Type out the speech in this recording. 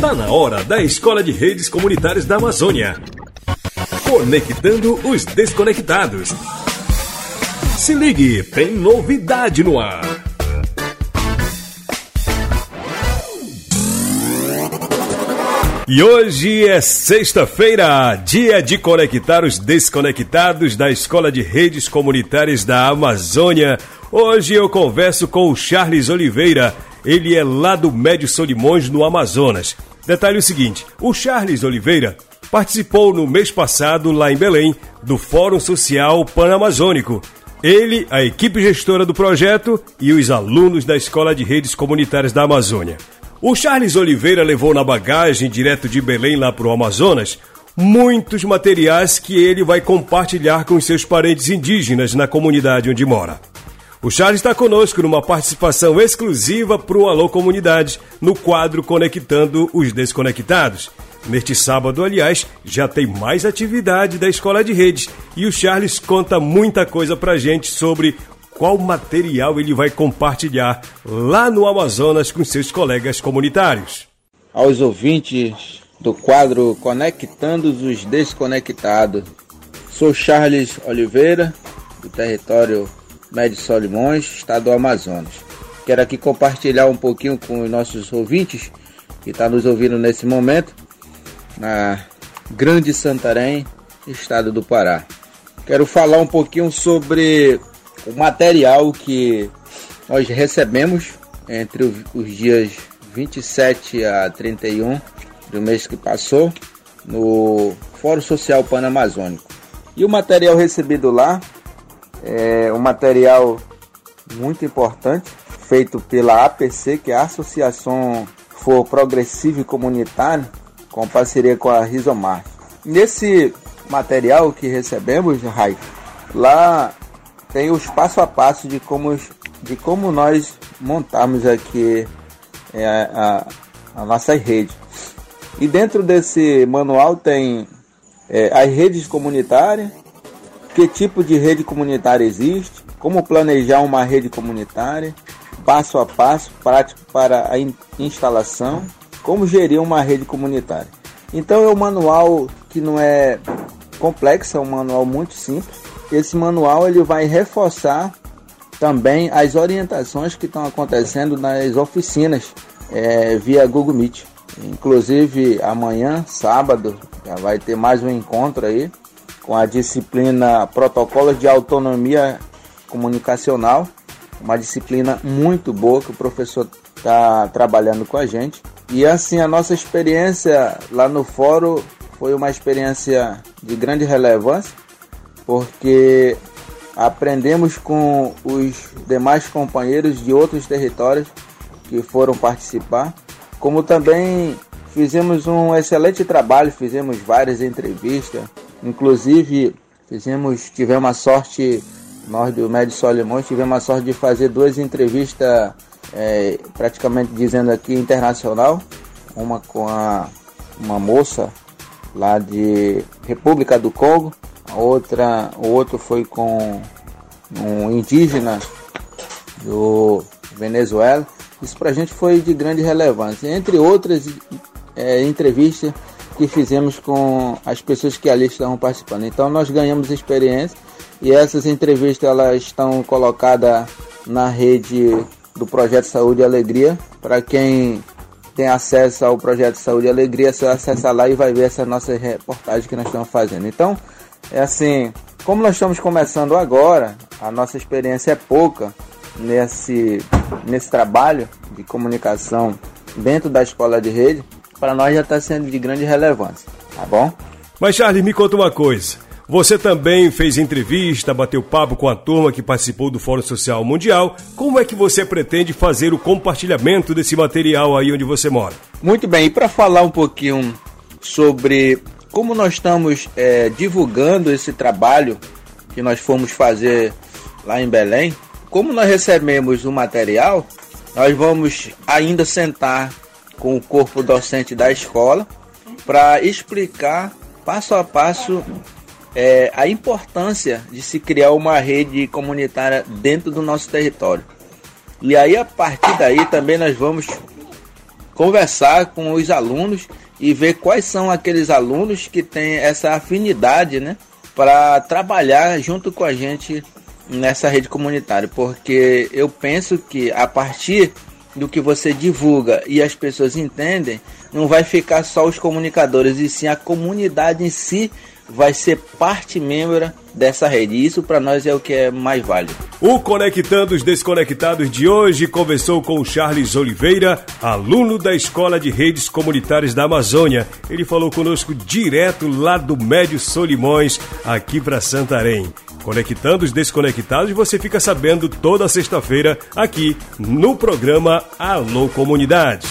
Tá na hora da Escola de Redes Comunitárias da Amazônia. Conectando os desconectados. Se ligue, tem novidade no ar. E hoje é sexta-feira, dia de conectar os desconectados da Escola de Redes Comunitárias da Amazônia. Hoje eu converso com o Charles Oliveira. Ele é lá do Médio Solimões, no Amazonas. Detalhe o seguinte: o Charles Oliveira participou no mês passado, lá em Belém, do Fórum Social Panamazônico. Ele, a equipe gestora do projeto e os alunos da Escola de Redes Comunitárias da Amazônia. O Charles Oliveira levou na bagagem, direto de Belém lá para o Amazonas, muitos materiais que ele vai compartilhar com seus parentes indígenas na comunidade onde mora. O Charles está conosco numa participação exclusiva para o Alô Comunidade, no quadro Conectando os Desconectados. Neste sábado, aliás, já tem mais atividade da Escola de Redes e o Charles conta muita coisa para gente sobre qual material ele vai compartilhar lá no Amazonas com seus colegas comunitários. Aos ouvintes do quadro Conectando os Desconectados, sou Charles Oliveira, do território Médio Solimões, estado do Amazonas. Quero aqui compartilhar um pouquinho com os nossos ouvintes que estão tá nos ouvindo nesse momento, na Grande Santarém, estado do Pará. Quero falar um pouquinho sobre o material que nós recebemos entre os dias 27 a 31 do mês que passou no Fórum Social Panamazônico. E o material recebido lá é um material muito importante, feito pela APC, que é a Associação For Progressivo e Comunitário, com parceria com a Rizomar. Nesse material que recebemos, Rai, lá tem os passo a passo de como, de como nós montamos aqui é, a, a nossa rede. E dentro desse manual tem é, as redes comunitárias, que tipo de rede comunitária existe, como planejar uma rede comunitária, passo a passo prático para a in instalação, como gerir uma rede comunitária. Então é um manual que não é complexo, é um manual muito simples. Esse manual ele vai reforçar também as orientações que estão acontecendo nas oficinas é, via Google Meet. Inclusive amanhã, sábado, já vai ter mais um encontro aí com a disciplina Protocolos de Autonomia Comunicacional, uma disciplina muito boa que o professor está trabalhando com a gente. E assim, a nossa experiência lá no fórum foi uma experiência de grande relevância porque aprendemos com os demais companheiros de outros territórios que foram participar, como também fizemos um excelente trabalho, fizemos várias entrevistas, inclusive fizemos, tivemos a sorte, nós do Médio Solimões tivemos a sorte de fazer duas entrevistas é, praticamente dizendo aqui internacional, uma com a, uma moça lá de República do Congo a outra, o outro foi com um indígena do Venezuela. Isso para a gente foi de grande relevância, entre outras é, entrevistas que fizemos com as pessoas que ali estavam participando. Então nós ganhamos experiência e essas entrevistas elas estão colocadas na rede do Projeto Saúde e Alegria. Para quem tem acesso ao Projeto Saúde e Alegria, você acessa lá e vai ver essa nossa reportagem que nós estamos fazendo. Então, é assim, como nós estamos começando agora, a nossa experiência é pouca nesse, nesse trabalho de comunicação dentro da escola de rede, para nós já está sendo de grande relevância, tá bom? Mas Charles, me conta uma coisa. Você também fez entrevista, bateu papo com a turma que participou do Fórum Social Mundial. Como é que você pretende fazer o compartilhamento desse material aí onde você mora? Muito bem, e para falar um pouquinho sobre como nós estamos é, divulgando esse trabalho que nós fomos fazer lá em Belém, como nós recebemos o material, nós vamos ainda sentar com o corpo docente da escola para explicar passo a passo é, a importância de se criar uma rede comunitária dentro do nosso território. E aí, a partir daí, também nós vamos conversar com os alunos e ver quais são aqueles alunos que têm essa afinidade, né, para trabalhar junto com a gente nessa rede comunitária, porque eu penso que a partir do que você divulga e as pessoas entendem, não vai ficar só os comunicadores, e sim a comunidade em si vai ser parte membro dessa rede. Isso para nós é o que é mais válido. O Conectando os Desconectados de hoje conversou com o Charles Oliveira, aluno da Escola de Redes Comunitárias da Amazônia. Ele falou conosco direto lá do Médio Solimões, aqui para Santarém. Conectando os Desconectados, você fica sabendo toda sexta-feira aqui no programa Alô Comunidade.